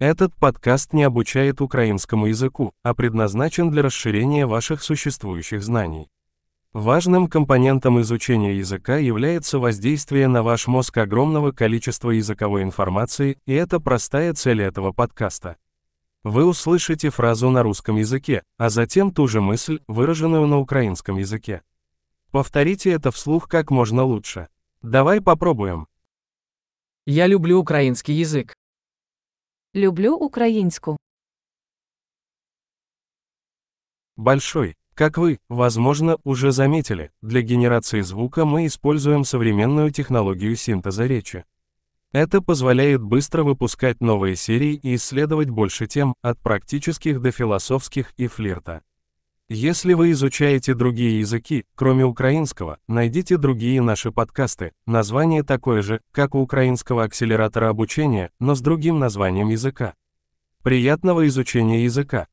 Этот подкаст не обучает украинскому языку, а предназначен для расширения ваших существующих знаний. Важным компонентом изучения языка является воздействие на ваш мозг огромного количества языковой информации, и это простая цель этого подкаста. Вы услышите фразу на русском языке, а затем ту же мысль, выраженную на украинском языке. Повторите это вслух как можно лучше. Давай попробуем. Я люблю український язик. Люблю українську. Большой. Как вы, возможно, уже заметили, для генерации звука мы используем современную технологию синтеза речи. Это позволяет быстро выпускать новые серии и исследовать больше тем, от практических до философских и флирта. Если вы изучаете другие языки, кроме украинского, найдите другие наши подкасты. Название такое же, как у украинского акселератора обучения, но с другим названием языка. Приятного изучения языка!